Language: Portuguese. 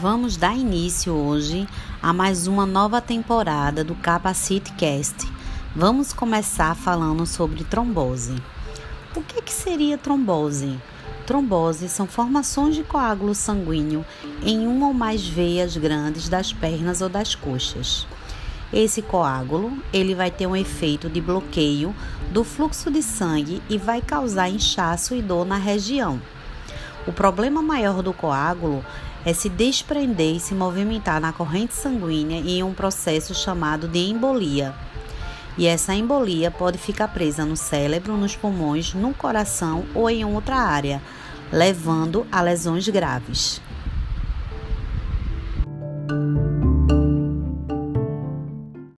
Vamos dar início hoje a mais uma nova temporada do Capacity Cast. Vamos começar falando sobre trombose. O que, que seria trombose? Trombose são formações de coágulo sanguíneo em uma ou mais veias grandes das pernas ou das coxas. Esse coágulo, ele vai ter um efeito de bloqueio do fluxo de sangue e vai causar inchaço e dor na região. O problema maior do coágulo é se desprender e se movimentar na corrente sanguínea em um processo chamado de embolia. E essa embolia pode ficar presa no cérebro, nos pulmões, no coração ou em outra área, levando a lesões graves.